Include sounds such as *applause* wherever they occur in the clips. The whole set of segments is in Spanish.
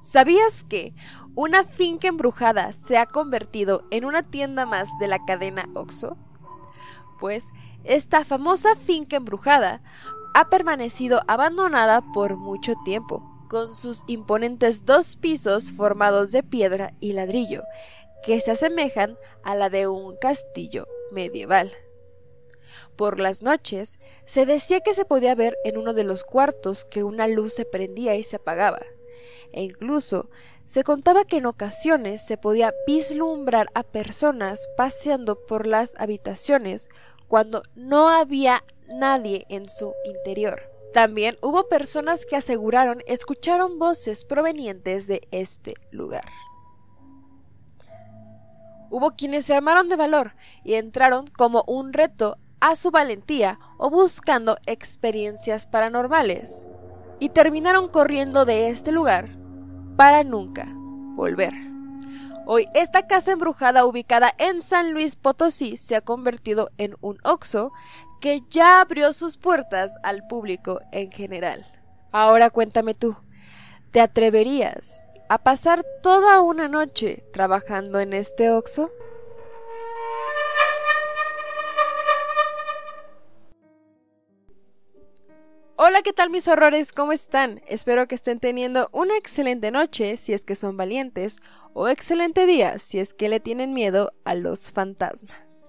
¿Sabías que una finca embrujada se ha convertido en una tienda más de la cadena Oxo? Pues esta famosa finca embrujada ha permanecido abandonada por mucho tiempo, con sus imponentes dos pisos formados de piedra y ladrillo, que se asemejan a la de un castillo medieval. Por las noches se decía que se podía ver en uno de los cuartos que una luz se prendía y se apagaba, e incluso se contaba que en ocasiones se podía vislumbrar a personas paseando por las habitaciones cuando no había nadie en su interior. También hubo personas que aseguraron escucharon voces provenientes de este lugar. Hubo quienes se armaron de valor y entraron como un reto a su valentía o buscando experiencias paranormales, y terminaron corriendo de este lugar para nunca volver. Hoy esta casa embrujada ubicada en San Luis Potosí se ha convertido en un Oxo que ya abrió sus puertas al público en general. Ahora cuéntame tú, ¿te atreverías a pasar toda una noche trabajando en este Oxo? Hola, ¿qué tal mis horrores? ¿Cómo están? Espero que estén teniendo una excelente noche si es que son valientes o excelente día si es que le tienen miedo a los fantasmas.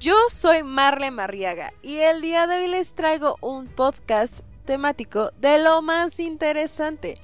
Yo soy Marle Marriaga y el día de hoy les traigo un podcast temático de lo más interesante,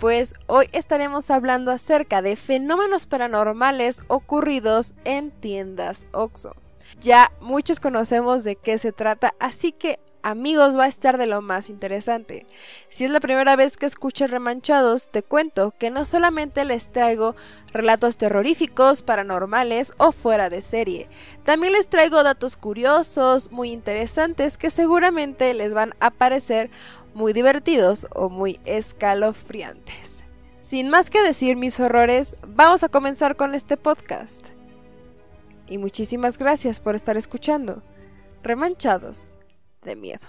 pues hoy estaremos hablando acerca de fenómenos paranormales ocurridos en tiendas Oxxo. Ya muchos conocemos de qué se trata, así que amigos va a estar de lo más interesante. Si es la primera vez que escuchas Remanchados, te cuento que no solamente les traigo relatos terroríficos, paranormales o fuera de serie, también les traigo datos curiosos, muy interesantes que seguramente les van a parecer muy divertidos o muy escalofriantes. Sin más que decir mis horrores, vamos a comenzar con este podcast. Y muchísimas gracias por estar escuchando. Remanchados de miedo.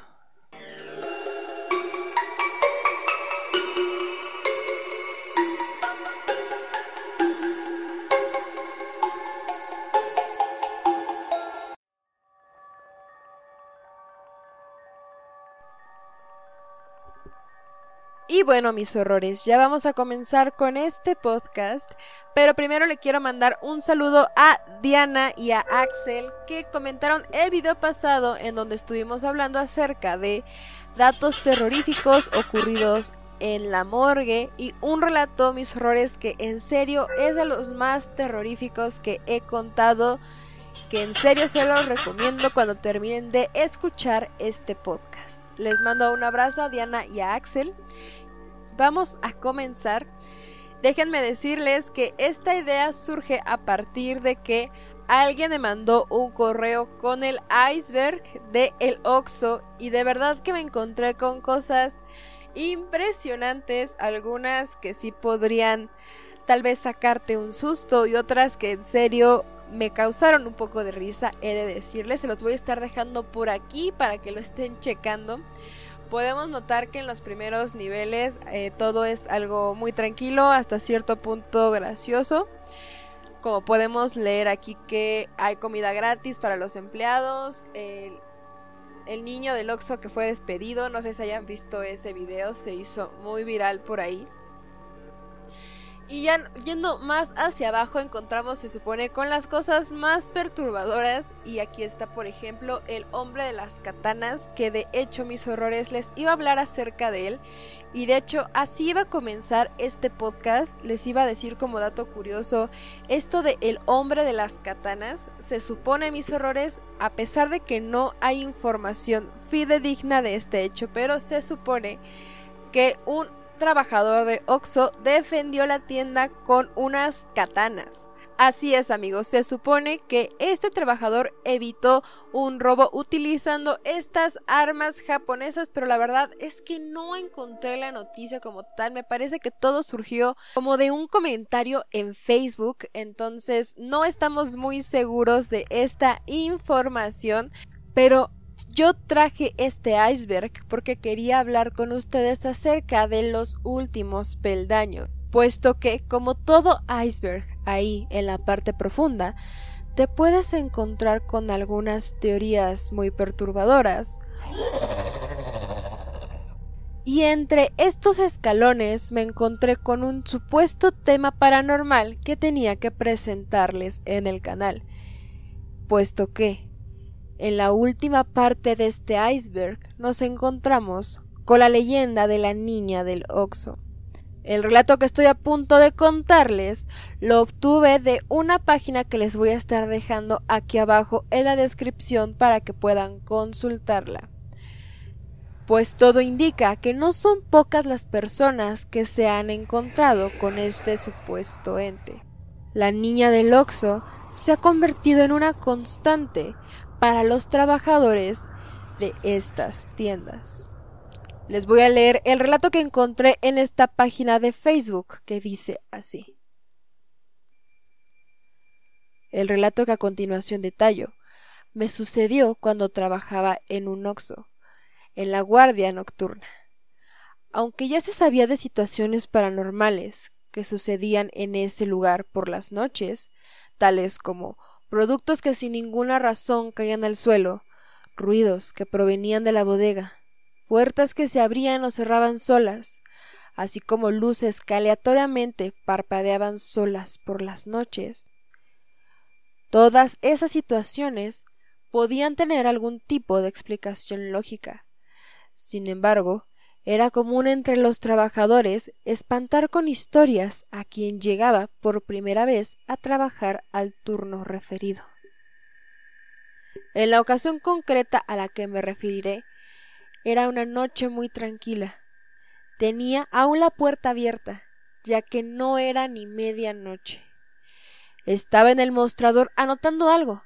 Y bueno, mis horrores, ya vamos a comenzar con este podcast, pero primero le quiero mandar un saludo a Diana y a Axel que comentaron el video pasado en donde estuvimos hablando acerca de datos terroríficos ocurridos en la morgue y un relato, mis horrores, que en serio es de los más terroríficos que he contado, que en serio se los recomiendo cuando terminen de escuchar este podcast. Les mando un abrazo a Diana y a Axel vamos a comenzar. Déjenme decirles que esta idea surge a partir de que alguien me mandó un correo con el iceberg de el Oxo y de verdad que me encontré con cosas impresionantes, algunas que sí podrían tal vez sacarte un susto y otras que en serio me causaron un poco de risa, he de decirles, se los voy a estar dejando por aquí para que lo estén checando podemos notar que en los primeros niveles eh, todo es algo muy tranquilo, hasta cierto punto gracioso. Como podemos leer aquí que hay comida gratis para los empleados, el, el niño del Oxxo que fue despedido, no sé si hayan visto ese video, se hizo muy viral por ahí. Y ya yendo más hacia abajo encontramos, se supone, con las cosas más perturbadoras. Y aquí está, por ejemplo, el hombre de las katanas, que de hecho mis horrores les iba a hablar acerca de él. Y de hecho así iba a comenzar este podcast. Les iba a decir como dato curioso, esto de el hombre de las katanas, se supone mis horrores, a pesar de que no hay información fidedigna de este hecho, pero se supone que un trabajador de Oxo defendió la tienda con unas katanas. Así es amigos, se supone que este trabajador evitó un robo utilizando estas armas japonesas, pero la verdad es que no encontré la noticia como tal, me parece que todo surgió como de un comentario en Facebook, entonces no estamos muy seguros de esta información, pero yo traje este iceberg porque quería hablar con ustedes acerca de los últimos peldaños. puesto que, como todo iceberg ahí en la parte profunda, te puedes encontrar con algunas teorías muy perturbadoras. Y entre estos escalones me encontré con un supuesto tema paranormal que tenía que presentarles en el canal, puesto que en la última parte de este iceberg nos encontramos con la leyenda de la niña del Oxo. El relato que estoy a punto de contarles lo obtuve de una página que les voy a estar dejando aquí abajo en la descripción para que puedan consultarla. Pues todo indica que no son pocas las personas que se han encontrado con este supuesto ente. La niña del Oxo se ha convertido en una constante para los trabajadores de estas tiendas. Les voy a leer el relato que encontré en esta página de Facebook que dice así. El relato que a continuación detallo me sucedió cuando trabajaba en un Oxo, en la guardia nocturna. Aunque ya se sabía de situaciones paranormales que sucedían en ese lugar por las noches, tales como productos que sin ninguna razón caían al suelo, ruidos que provenían de la bodega, puertas que se abrían o cerraban solas, así como luces que aleatoriamente parpadeaban solas por las noches. Todas esas situaciones podían tener algún tipo de explicación lógica. Sin embargo, era común entre los trabajadores espantar con historias a quien llegaba por primera vez a trabajar al turno referido. En la ocasión concreta a la que me referiré, era una noche muy tranquila. Tenía aún la puerta abierta, ya que no era ni media noche. Estaba en el mostrador anotando algo,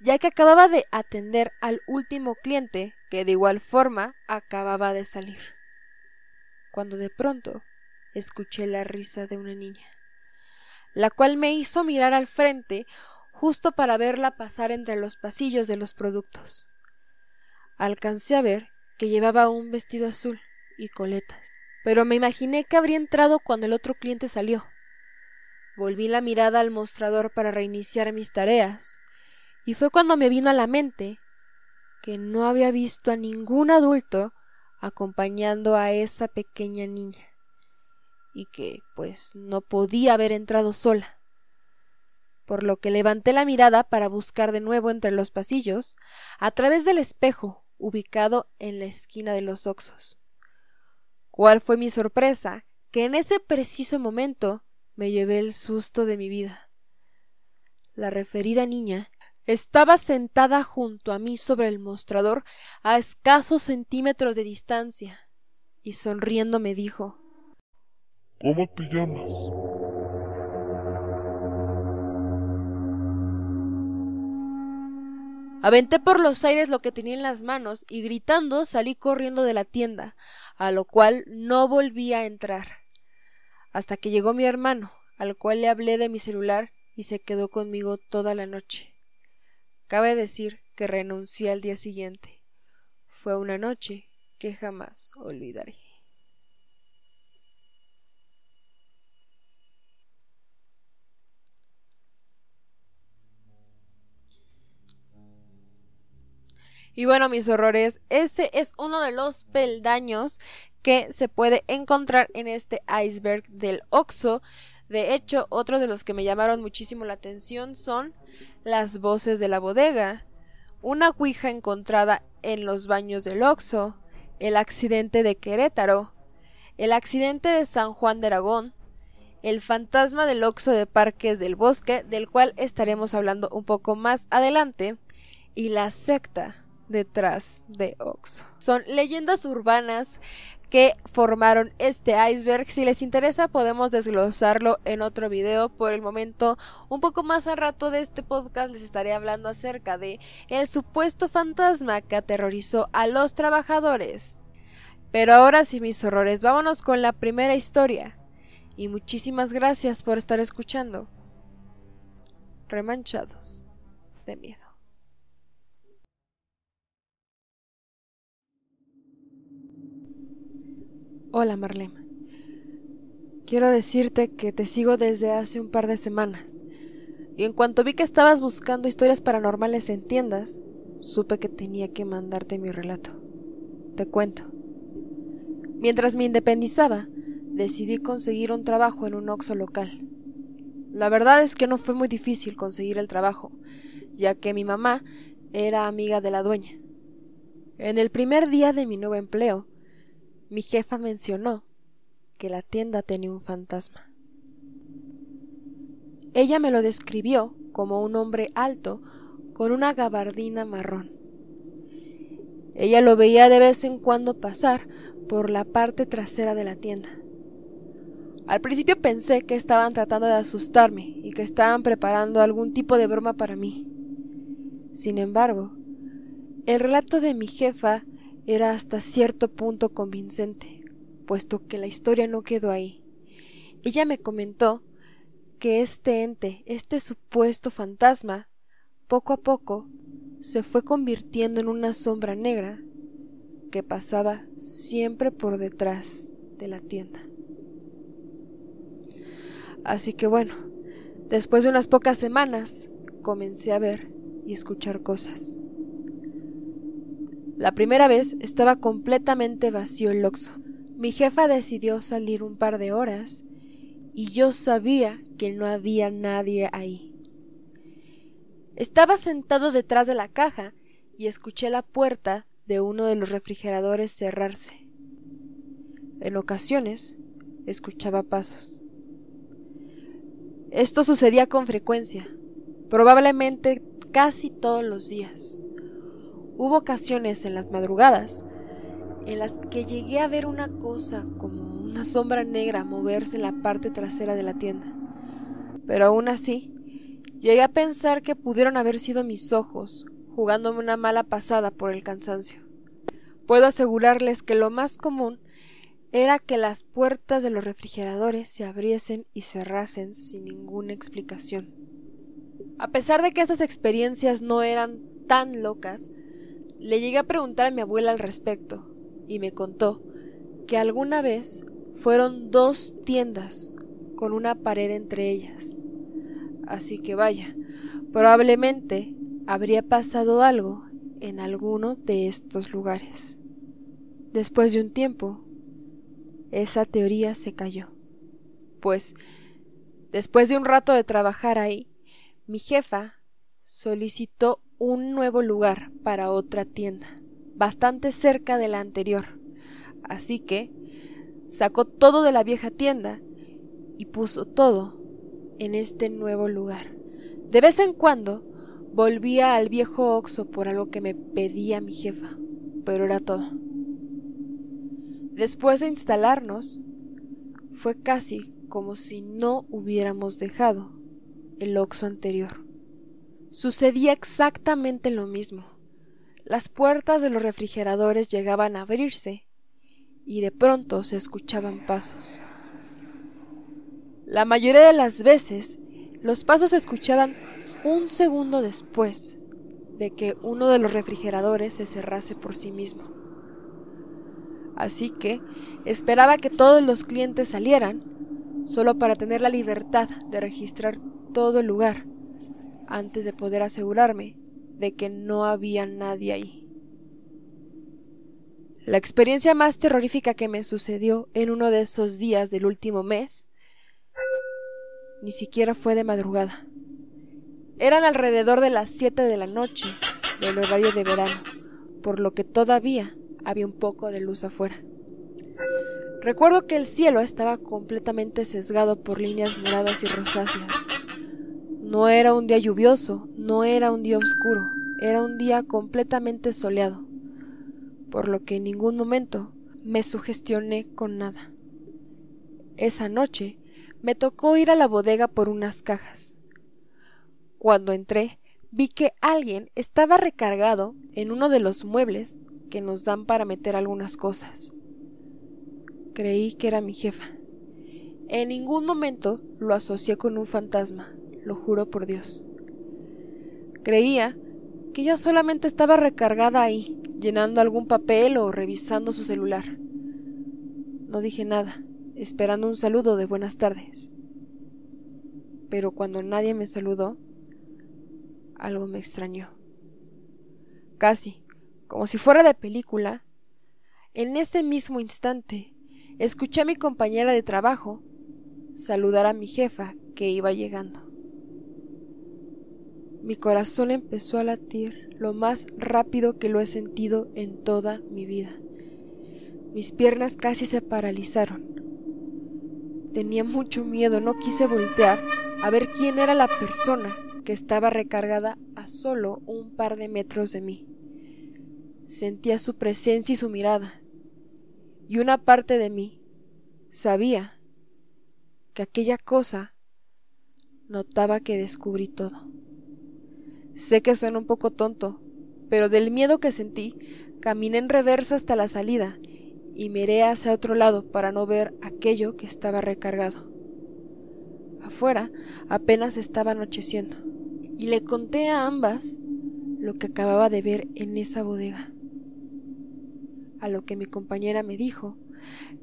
ya que acababa de atender al último cliente, que de igual forma acababa de salir. Cuando de pronto escuché la risa de una niña, la cual me hizo mirar al frente justo para verla pasar entre los pasillos de los productos. Alcancé a ver que llevaba un vestido azul y coletas, pero me imaginé que habría entrado cuando el otro cliente salió. Volví la mirada al mostrador para reiniciar mis tareas, y fue cuando me vino a la mente que no había visto a ningún adulto acompañando a esa pequeña niña, y que, pues, no podía haber entrado sola. Por lo que levanté la mirada para buscar de nuevo entre los pasillos, a través del espejo, ubicado en la esquina de los Oxos. ¿Cuál fue mi sorpresa? Que en ese preciso momento me llevé el susto de mi vida. La referida niña estaba sentada junto a mí sobre el mostrador a escasos centímetros de distancia, y sonriendo me dijo ¿Cómo te llamas? Aventé por los aires lo que tenía en las manos y gritando salí corriendo de la tienda, a lo cual no volví a entrar. Hasta que llegó mi hermano, al cual le hablé de mi celular y se quedó conmigo toda la noche. Cabe decir que renuncié al día siguiente. Fue una noche que jamás olvidaré. Y bueno, mis horrores, ese es uno de los peldaños que se puede encontrar en este iceberg del Oxo. De hecho, otros de los que me llamaron muchísimo la atención son las voces de la bodega, una ouija encontrada en los baños del Oxo, el accidente de Querétaro, el accidente de San Juan de Aragón, el fantasma del Oxo de Parques del Bosque, del cual estaremos hablando un poco más adelante, y la secta detrás de Oxo. Son leyendas urbanas que formaron este iceberg. Si les interesa podemos desglosarlo en otro video. Por el momento, un poco más al rato de este podcast les estaré hablando acerca de el supuesto fantasma que aterrorizó a los trabajadores. Pero ahora sí, mis horrores, vámonos con la primera historia. Y muchísimas gracias por estar escuchando. Remanchados de miedo. Hola Marlema. Quiero decirte que te sigo desde hace un par de semanas. Y en cuanto vi que estabas buscando historias paranormales en tiendas, supe que tenía que mandarte mi relato. Te cuento. Mientras me independizaba, decidí conseguir un trabajo en un Oxxo local. La verdad es que no fue muy difícil conseguir el trabajo, ya que mi mamá era amiga de la dueña. En el primer día de mi nuevo empleo, mi jefa mencionó que la tienda tenía un fantasma. Ella me lo describió como un hombre alto con una gabardina marrón. Ella lo veía de vez en cuando pasar por la parte trasera de la tienda. Al principio pensé que estaban tratando de asustarme y que estaban preparando algún tipo de broma para mí. Sin embargo, el relato de mi jefa era hasta cierto punto convincente, puesto que la historia no quedó ahí. Ella me comentó que este ente, este supuesto fantasma, poco a poco se fue convirtiendo en una sombra negra que pasaba siempre por detrás de la tienda. Así que bueno, después de unas pocas semanas comencé a ver y escuchar cosas. La primera vez estaba completamente vacío el loxo. Mi jefa decidió salir un par de horas y yo sabía que no había nadie ahí. Estaba sentado detrás de la caja y escuché la puerta de uno de los refrigeradores cerrarse. En ocasiones escuchaba pasos. Esto sucedía con frecuencia, probablemente casi todos los días. Hubo ocasiones en las madrugadas en las que llegué a ver una cosa como una sombra negra moverse en la parte trasera de la tienda. Pero aún así, llegué a pensar que pudieron haber sido mis ojos jugándome una mala pasada por el cansancio. Puedo asegurarles que lo más común era que las puertas de los refrigeradores se abriesen y cerrasen sin ninguna explicación. A pesar de que estas experiencias no eran tan locas, le llegué a preguntar a mi abuela al respecto, y me contó que alguna vez fueron dos tiendas con una pared entre ellas. Así que vaya, probablemente habría pasado algo en alguno de estos lugares. Después de un tiempo, esa teoría se cayó. Pues, después de un rato de trabajar ahí, mi jefa solicitó un nuevo lugar para otra tienda, bastante cerca de la anterior. Así que sacó todo de la vieja tienda y puso todo en este nuevo lugar. De vez en cuando volvía al viejo Oxo por algo que me pedía mi jefa, pero era todo. Después de instalarnos, fue casi como si no hubiéramos dejado el Oxo anterior. Sucedía exactamente lo mismo. Las puertas de los refrigeradores llegaban a abrirse y de pronto se escuchaban pasos. La mayoría de las veces los pasos se escuchaban un segundo después de que uno de los refrigeradores se cerrase por sí mismo. Así que esperaba que todos los clientes salieran solo para tener la libertad de registrar todo el lugar antes de poder asegurarme de que no había nadie ahí. La experiencia más terrorífica que me sucedió en uno de esos días del último mes ni siquiera fue de madrugada. Eran alrededor de las siete de la noche del horario de verano, por lo que todavía había un poco de luz afuera. Recuerdo que el cielo estaba completamente sesgado por líneas moradas y rosáceas. No era un día lluvioso, no era un día oscuro, era un día completamente soleado por lo que en ningún momento me sugestioné con nada. Esa noche me tocó ir a la bodega por unas cajas. Cuando entré, vi que alguien estaba recargado en uno de los muebles que nos dan para meter algunas cosas. Creí que era mi jefa. En ningún momento lo asocié con un fantasma, lo juro por Dios. Creía que ella solamente estaba recargada ahí, llenando algún papel o revisando su celular. No dije nada, esperando un saludo de buenas tardes. Pero cuando nadie me saludó, algo me extrañó. Casi, como si fuera de película, en ese mismo instante escuché a mi compañera de trabajo saludar a mi jefa que iba llegando. Mi corazón empezó a latir lo más rápido que lo he sentido en toda mi vida. Mis piernas casi se paralizaron. Tenía mucho miedo, no quise voltear a ver quién era la persona que estaba recargada a solo un par de metros de mí. Sentía su presencia y su mirada, y una parte de mí sabía que aquella cosa notaba que descubrí todo. Sé que suena un poco tonto, pero del miedo que sentí, caminé en reversa hasta la salida y miré hacia otro lado para no ver aquello que estaba recargado. Afuera apenas estaba anocheciendo, y le conté a ambas lo que acababa de ver en esa bodega. A lo que mi compañera me dijo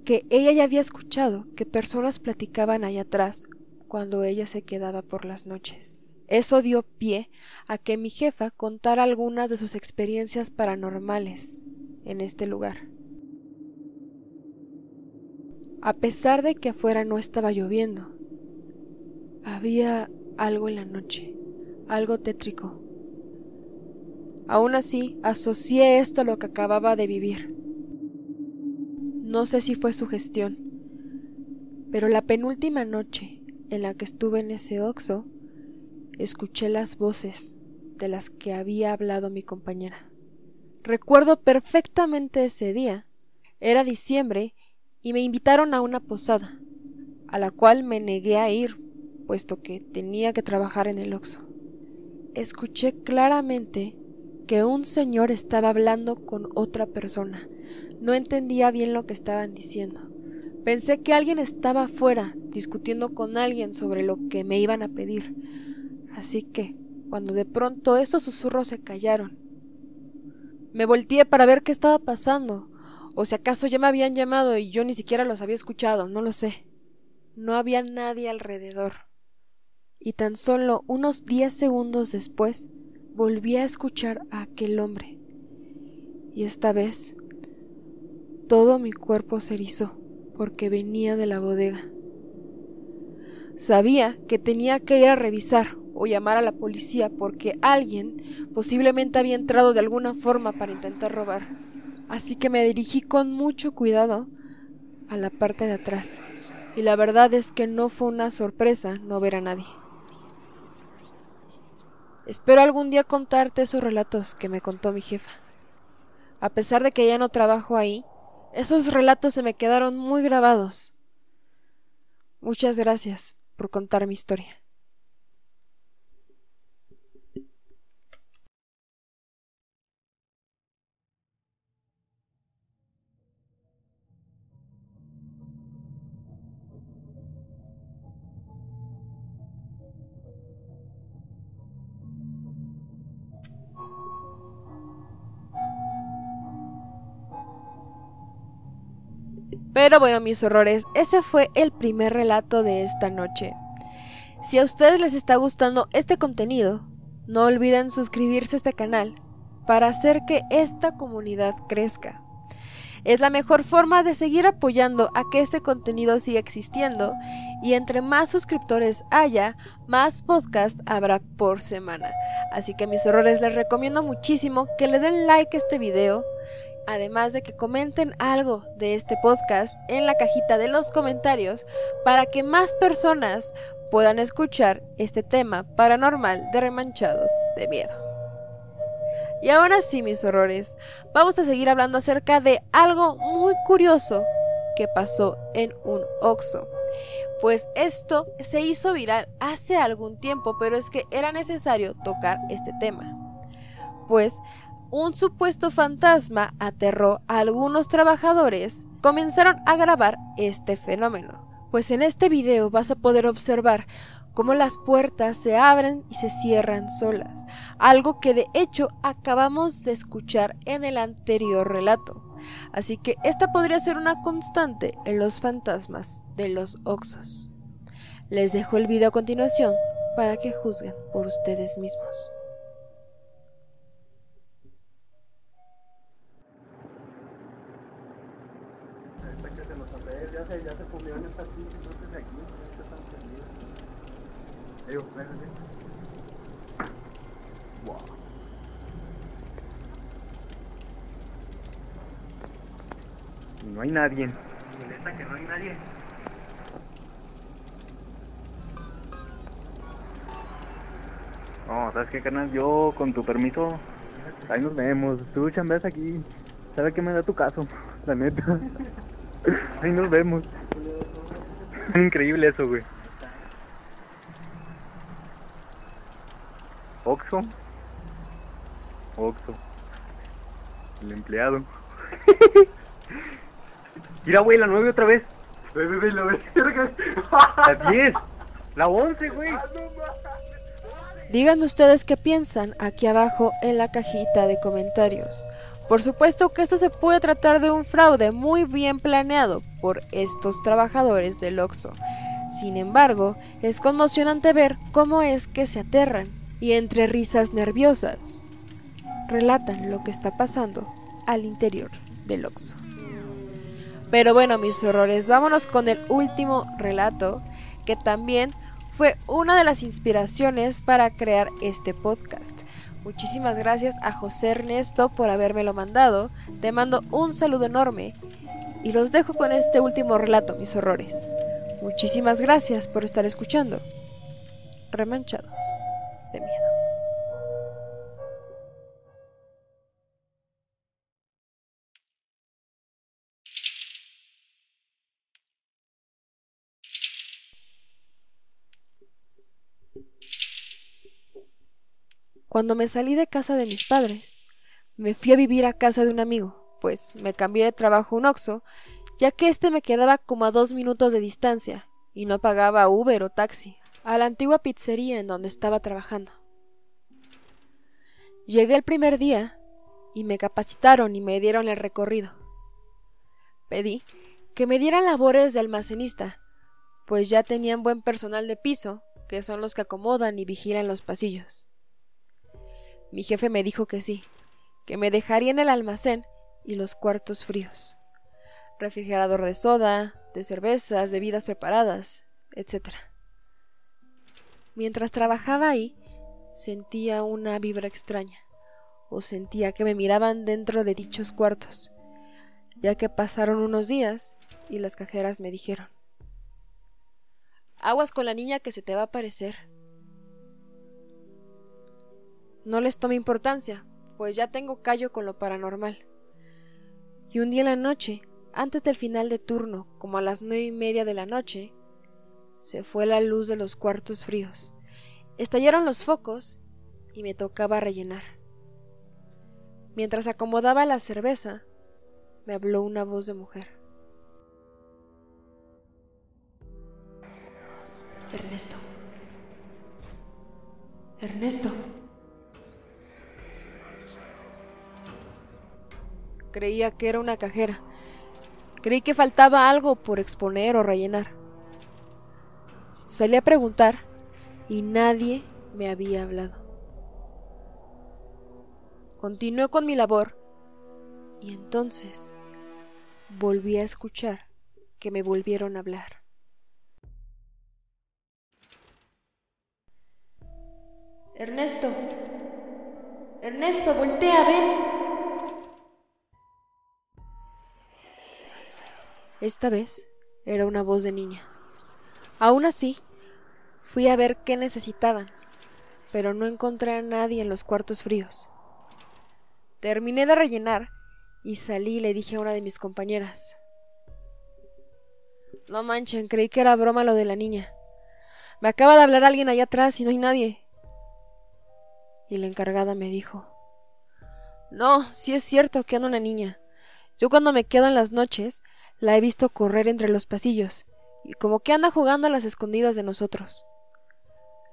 que ella ya había escuchado que personas platicaban allá atrás cuando ella se quedaba por las noches. Eso dio pie a que mi jefa contara algunas de sus experiencias paranormales en este lugar. A pesar de que afuera no estaba lloviendo, había algo en la noche, algo tétrico. Aún así, asocié esto a lo que acababa de vivir. No sé si fue su gestión, pero la penúltima noche en la que estuve en ese oxo, escuché las voces de las que había hablado mi compañera. Recuerdo perfectamente ese día. Era diciembre y me invitaron a una posada, a la cual me negué a ir, puesto que tenía que trabajar en el Oxo. Escuché claramente que un señor estaba hablando con otra persona, no entendía bien lo que estaban diciendo. Pensé que alguien estaba afuera discutiendo con alguien sobre lo que me iban a pedir. Así que, cuando de pronto esos susurros se callaron, me volteé para ver qué estaba pasando, o si acaso ya me habían llamado y yo ni siquiera los había escuchado, no lo sé. No había nadie alrededor. Y tan solo unos diez segundos después volví a escuchar a aquel hombre. Y esta vez todo mi cuerpo se erizó porque venía de la bodega. Sabía que tenía que ir a revisar o llamar a la policía porque alguien posiblemente había entrado de alguna forma para intentar robar. Así que me dirigí con mucho cuidado a la parte de atrás. Y la verdad es que no fue una sorpresa no ver a nadie. Espero algún día contarte esos relatos que me contó mi jefa. A pesar de que ya no trabajo ahí, esos relatos se me quedaron muy grabados. Muchas gracias por contar mi historia. Pero bueno, mis horrores, ese fue el primer relato de esta noche. Si a ustedes les está gustando este contenido, no olviden suscribirse a este canal para hacer que esta comunidad crezca. Es la mejor forma de seguir apoyando a que este contenido siga existiendo y entre más suscriptores haya, más podcast habrá por semana. Así que mis horrores les recomiendo muchísimo que le den like a este video, además de que comenten algo de este podcast en la cajita de los comentarios para que más personas puedan escuchar este tema paranormal de remanchados de miedo. Y ahora sí, mis horrores, vamos a seguir hablando acerca de algo muy curioso que pasó en un Oxo. Pues esto se hizo viral hace algún tiempo, pero es que era necesario tocar este tema. Pues un supuesto fantasma aterró a algunos trabajadores, comenzaron a grabar este fenómeno. Pues en este video vas a poder observar cómo las puertas se abren y se cierran solas, algo que de hecho acabamos de escuchar en el anterior relato. así que esta podría ser una constante en los fantasmas de los Oxos. Les dejo el video a continuación para que juzguen por ustedes mismos. No hay nadie. Neta que no hay nadie. No, ¿sabes qué, carnal? Yo, con tu permiso, ahí nos vemos. Tú chambeas aquí. ¿Sabes qué me da tu caso? La neta. *laughs* Ahí nos vemos. Increíble eso, güey. Oxo. Oxo. El empleado. *laughs* Mira, güey, la 9 otra vez. Ve, ve, ve, la verga. *laughs* La 10. La 11, güey. Díganme ustedes qué piensan aquí abajo en la cajita de comentarios. Por supuesto que esto se puede tratar de un fraude muy bien planeado por estos trabajadores del Oxxo. Sin embargo, es conmocionante ver cómo es que se aterran y entre risas nerviosas relatan lo que está pasando al interior del Oxxo. Pero bueno, mis horrores, vámonos con el último relato que también fue una de las inspiraciones para crear este podcast. Muchísimas gracias a José Ernesto por habérmelo mandado. Te mando un saludo enorme y los dejo con este último relato, mis horrores. Muchísimas gracias por estar escuchando. Remanchados de miedo. Cuando me salí de casa de mis padres, me fui a vivir a casa de un amigo, pues me cambié de trabajo un Oxxo, ya que este me quedaba como a dos minutos de distancia y no pagaba Uber o taxi, a la antigua pizzería en donde estaba trabajando. Llegué el primer día y me capacitaron y me dieron el recorrido. Pedí que me dieran labores de almacenista, pues ya tenían buen personal de piso, que son los que acomodan y vigilan los pasillos. Mi jefe me dijo que sí, que me dejaría en el almacén y los cuartos fríos. Refrigerador de soda, de cervezas, bebidas preparadas, etc. Mientras trabajaba ahí, sentía una vibra extraña, o sentía que me miraban dentro de dichos cuartos, ya que pasaron unos días y las cajeras me dijeron, Aguas con la niña que se te va a aparecer. No les tome importancia, pues ya tengo callo con lo paranormal. Y un día en la noche, antes del final de turno, como a las nueve y media de la noche, se fue la luz de los cuartos fríos. Estallaron los focos y me tocaba rellenar. Mientras acomodaba la cerveza, me habló una voz de mujer. Ernesto. Ernesto. Creía que era una cajera. Creí que faltaba algo por exponer o rellenar. Salí a preguntar y nadie me había hablado. Continué con mi labor y entonces volví a escuchar que me volvieron a hablar. Ernesto, Ernesto, voltea, ven. Esta vez era una voz de niña. Aún así, fui a ver qué necesitaban, pero no encontré a nadie en los cuartos fríos. Terminé de rellenar y salí y le dije a una de mis compañeras. No manchen, creí que era broma lo de la niña. Me acaba de hablar alguien allá atrás y no hay nadie. Y la encargada me dijo, No, sí es cierto que anda una niña. Yo cuando me quedo en las noches, la he visto correr entre los pasillos, y como que anda jugando a las escondidas de nosotros.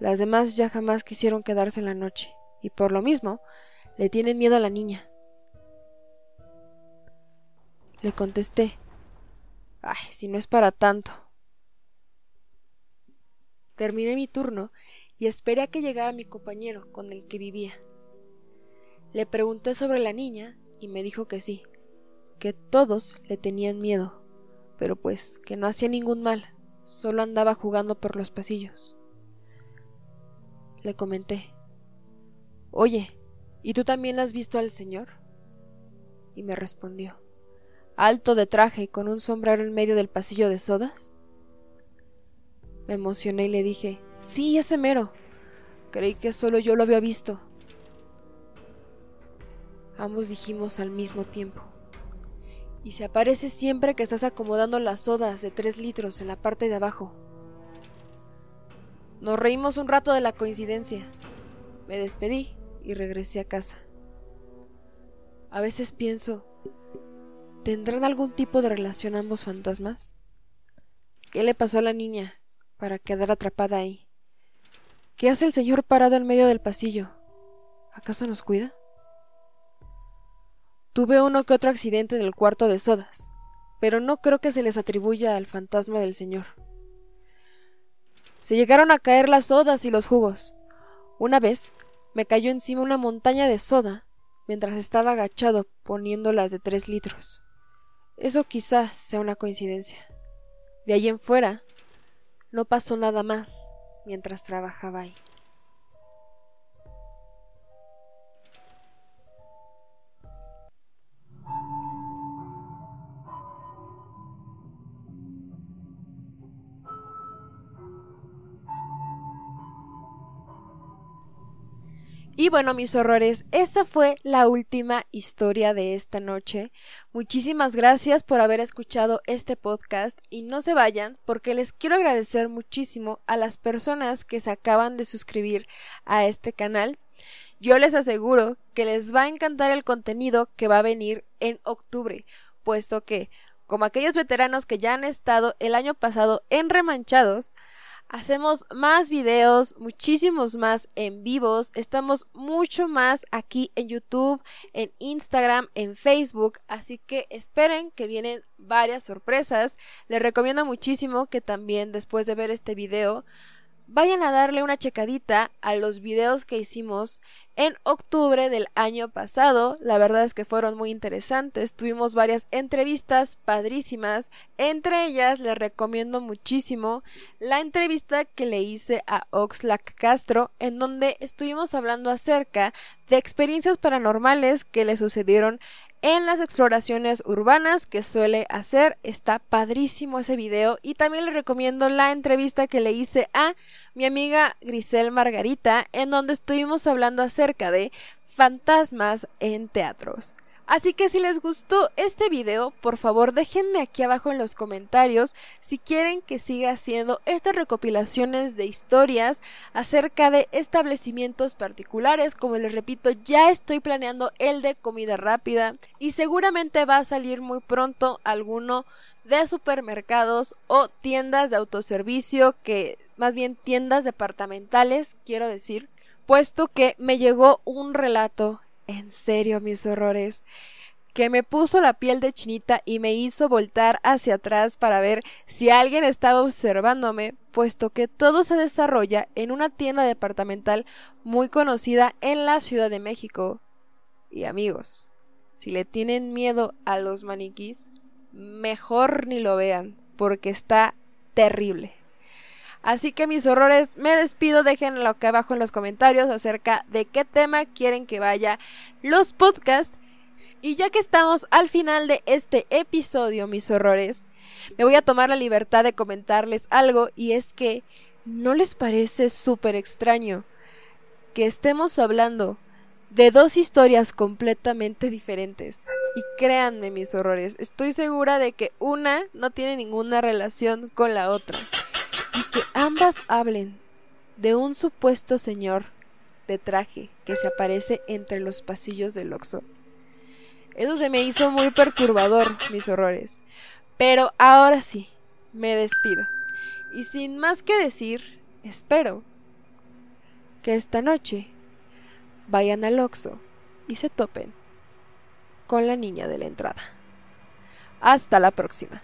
Las demás ya jamás quisieron quedarse en la noche, y por lo mismo le tienen miedo a la niña. Le contesté. Ay, si no es para tanto. Terminé mi turno y esperé a que llegara mi compañero con el que vivía. Le pregunté sobre la niña y me dijo que sí, que todos le tenían miedo, pero pues que no hacía ningún mal, solo andaba jugando por los pasillos. Le comenté, Oye, ¿y tú también has visto al señor? Y me respondió, alto de traje y con un sombrero en medio del pasillo de sodas. Me emocioné y le dije, sí, ese mero. Creí que solo yo lo había visto. Ambos dijimos al mismo tiempo. Y se aparece siempre que estás acomodando las sodas de tres litros en la parte de abajo. Nos reímos un rato de la coincidencia. Me despedí y regresé a casa. A veces pienso, ¿tendrán algún tipo de relación ambos fantasmas? ¿Qué le pasó a la niña para quedar atrapada ahí? ¿Qué hace el señor parado en medio del pasillo? ¿Acaso nos cuida? Tuve uno que otro accidente en el cuarto de sodas, pero no creo que se les atribuya al fantasma del señor. Se llegaron a caer las sodas y los jugos. Una vez me cayó encima una montaña de soda mientras estaba agachado poniéndolas de tres litros. Eso quizás sea una coincidencia. De allí en fuera, no pasó nada más mientras trabajaba ahí. Y bueno, mis horrores, esa fue la última historia de esta noche. Muchísimas gracias por haber escuchado este podcast y no se vayan porque les quiero agradecer muchísimo a las personas que se acaban de suscribir a este canal. Yo les aseguro que les va a encantar el contenido que va a venir en octubre, puesto que, como aquellos veteranos que ya han estado el año pasado en Remanchados, Hacemos más videos, muchísimos más en vivos. Estamos mucho más aquí en YouTube, en Instagram, en Facebook. Así que esperen que vienen varias sorpresas. Les recomiendo muchísimo que también después de ver este video vayan a darle una checadita a los videos que hicimos en octubre del año pasado. La verdad es que fueron muy interesantes. Tuvimos varias entrevistas padrísimas. Entre ellas les recomiendo muchísimo la entrevista que le hice a Oxlack Castro, en donde estuvimos hablando acerca de experiencias paranormales que le sucedieron en las exploraciones urbanas que suele hacer. Está padrísimo ese video y también les recomiendo la entrevista que le hice a mi amiga Grisel Margarita en donde estuvimos hablando acerca de fantasmas en teatros. Así que si les gustó este video, por favor déjenme aquí abajo en los comentarios si quieren que siga haciendo estas recopilaciones de historias acerca de establecimientos particulares. Como les repito, ya estoy planeando el de comida rápida y seguramente va a salir muy pronto alguno de supermercados o tiendas de autoservicio que más bien tiendas departamentales, quiero decir, puesto que me llegó un relato en serio mis horrores, que me puso la piel de chinita y me hizo voltar hacia atrás para ver si alguien estaba observándome, puesto que todo se desarrolla en una tienda departamental muy conocida en la Ciudad de México. Y amigos, si le tienen miedo a los maniquís, mejor ni lo vean, porque está terrible. Así que mis horrores, me despido, déjenlo acá abajo en los comentarios acerca de qué tema quieren que vaya los podcasts. Y ya que estamos al final de este episodio, mis horrores, me voy a tomar la libertad de comentarles algo y es que ¿no les parece súper extraño que estemos hablando de dos historias completamente diferentes? Y créanme, mis horrores, estoy segura de que una no tiene ninguna relación con la otra y que ambas hablen de un supuesto señor de traje que se aparece entre los pasillos del Oxo. Eso se me hizo muy perturbador, mis horrores. Pero ahora sí, me despido. Y sin más que decir, espero que esta noche vayan al Oxo y se topen con la niña de la entrada. Hasta la próxima.